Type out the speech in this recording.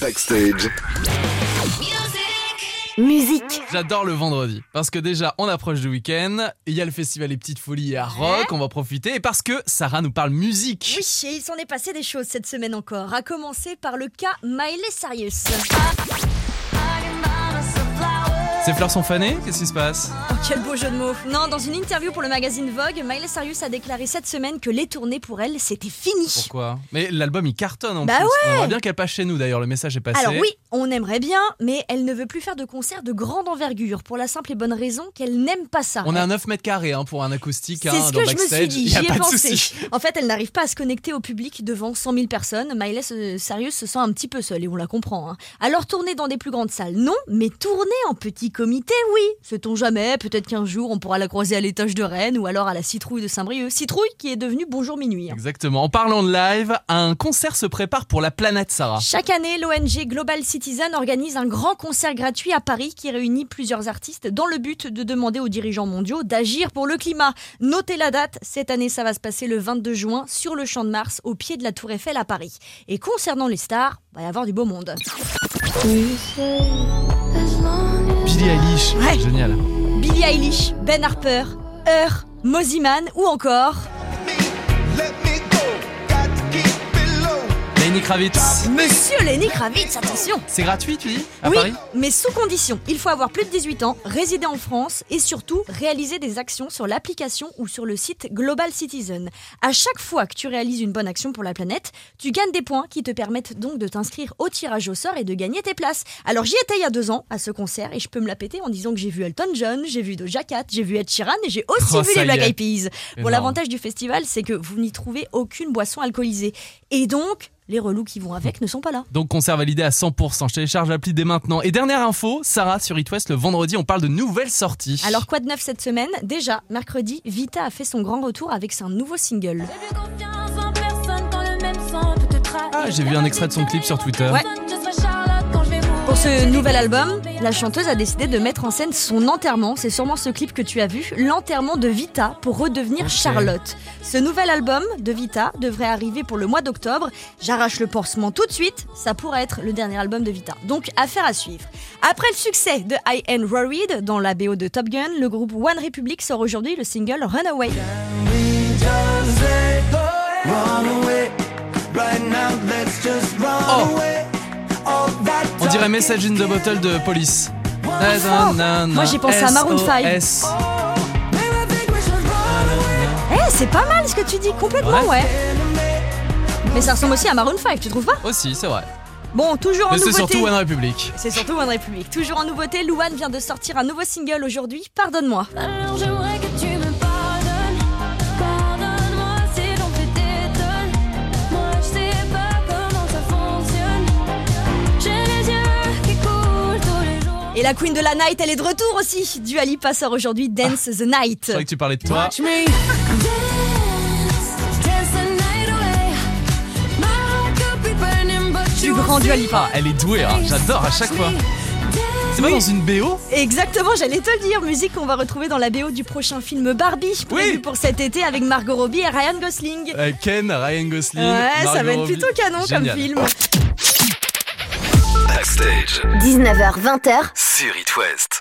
Backstage. Musique. J'adore le vendredi parce que déjà on approche du week-end, il y a le festival Les Petites Folies à Rock, on va profiter et parce que Sarah nous parle musique. Oui, et il s'en est passé des choses cette semaine encore, à commencer par le cas Miley Cyrus. Ses fleurs sont fanées Qu'est-ce qui se passe Oh, quel beau jeu de mots. Non, dans une interview pour le magazine Vogue, Miley Cyrus a déclaré cette semaine que les tournées pour elle, c'était fini. Pourquoi? Mais l'album il cartonne en Bah plus. ouais. On aimerait bien qu'elle passe chez nous d'ailleurs, le message est passé. Alors oui, on aimerait bien, mais elle ne veut plus faire de concerts de grande envergure pour la simple et bonne raison qu'elle n'aime pas ça. On a un 9 mètres carrés hein, pour un acoustique hein, ce dans que je me backstage. suis dit, y a pas de souci. En fait, elle n'arrive pas à se connecter au public devant 100 000 personnes. Miley euh, Cyrus se sent un petit peu seule et on la comprend. hein. Alors tourner dans des plus grandes salles, non, mais tourner en petit comité, oui. Sait-on jamais, peut-être qu'un jour on pourra la croiser à l'étage de Rennes ou alors à la Citrouille de Saint-Brieuc. Citrouille qui est devenue Bonjour Minuit. hein. Exactement. En parlant de live, un concert se prépare pour la planète Sarah. Chaque année, l'ONG Global Citizen organise un grand concert gratuit à Paris qui réunit plusieurs artistes dans le but de demander aux dirigeants mondiaux d'agir pour le climat. Notez la date, cette année ça va se passer le 22 juin sur le Champ de Mars au pied de la Tour Eiffel à Paris. Et concernant les stars, va y avoir du beau monde. Billie Eilish, Ouais. génial. Billie Eilish, Ben Harper, Heur, Moziman ou encore Lenny Kravitz. Monsieur Lenny Kravitz, attention C'est gratuit, tu dis À oui, Paris mais sous condition. Il faut avoir plus de 18 ans, résider en France et surtout réaliser des actions sur l'application ou sur le site Global Citizen. À chaque fois que tu réalises une bonne action pour la planète, tu gagnes des points qui te permettent donc de t'inscrire au tirage au sort et de gagner tes places. Alors j'y étais il y a deux ans à ce concert et je peux me la péter en disant que j'ai vu Elton John, j'ai vu Doja Cat, j'ai vu Ed Sheeran et j'ai aussi Oh, vu les Black. Eyed Peas. Bon, l'avantage du festival, c'est que vous n'y trouvez aucune boisson alcoolisée. Et donc, les relous qui vont avec ne sont pas là. Donc concert validé à 100%. Je télécharge l'appli dès maintenant. Et dernière info, Sarah sur It West, le vendredi, on parle de nouvelles sorties. Alors quoi de neuf cette semaine? Déjà, mercredi, Vita a fait son grand retour avec son nouveau single. Ah, j'ai vu un extrait de son clip sur Twitter. Ouais. Ce nouvel album, la chanteuse a décidé de mettre en scène son enterrement. C'est sûrement ce clip que tu as vu, l'enterrement de Vita pour redevenir. Charlotte. Ce nouvel album de Vita devrait arriver pour le mois d'octobre. J'arrache le pansement tout de suite, ça pourrait être le dernier album de Vita. Donc affaire à suivre. Après le succès de I Am Worried dans la BO de Top Gun, le groupe One Republic sort aujourd'hui le single Runaway. Dirait Message in the Bottle de Police. Moi, j'ai pensé à Maroon 5. SOS. Eh, c'est pas mal ce que tu dis, complètement, Ouais. ouais. Mais ça ressemble aussi à Maroon 5, tu trouves pas? Aussi, c'est vrai. Bon, toujours en Mais c'est nouveauté. surtout One Republic. C'est surtout One Republic. Toujours en nouveauté, Louane vient de sortir un nouveau single aujourd'hui, Pardonne-moi. Et la queen de la night, elle est de retour aussi. Dua Lipa sort aujourd'hui Dance the Night. Je croyais que tu parlais de toi. Du grand Dua Lipa. Ah, elle est douée, hein. j'adore à chaque fois. C'est pas dans une BO Exactement, j'allais te le dire. Musique qu'on va retrouver dans la BO du prochain film Barbie, prévu Oui. pour cet été avec Margot Robbie et Ryan Gosling. Euh, Ken, Ryan Gosling. Ouais, ça va être Robbie. plutôt canon Génial. comme film. Backstage. 19h20h, Sur It West.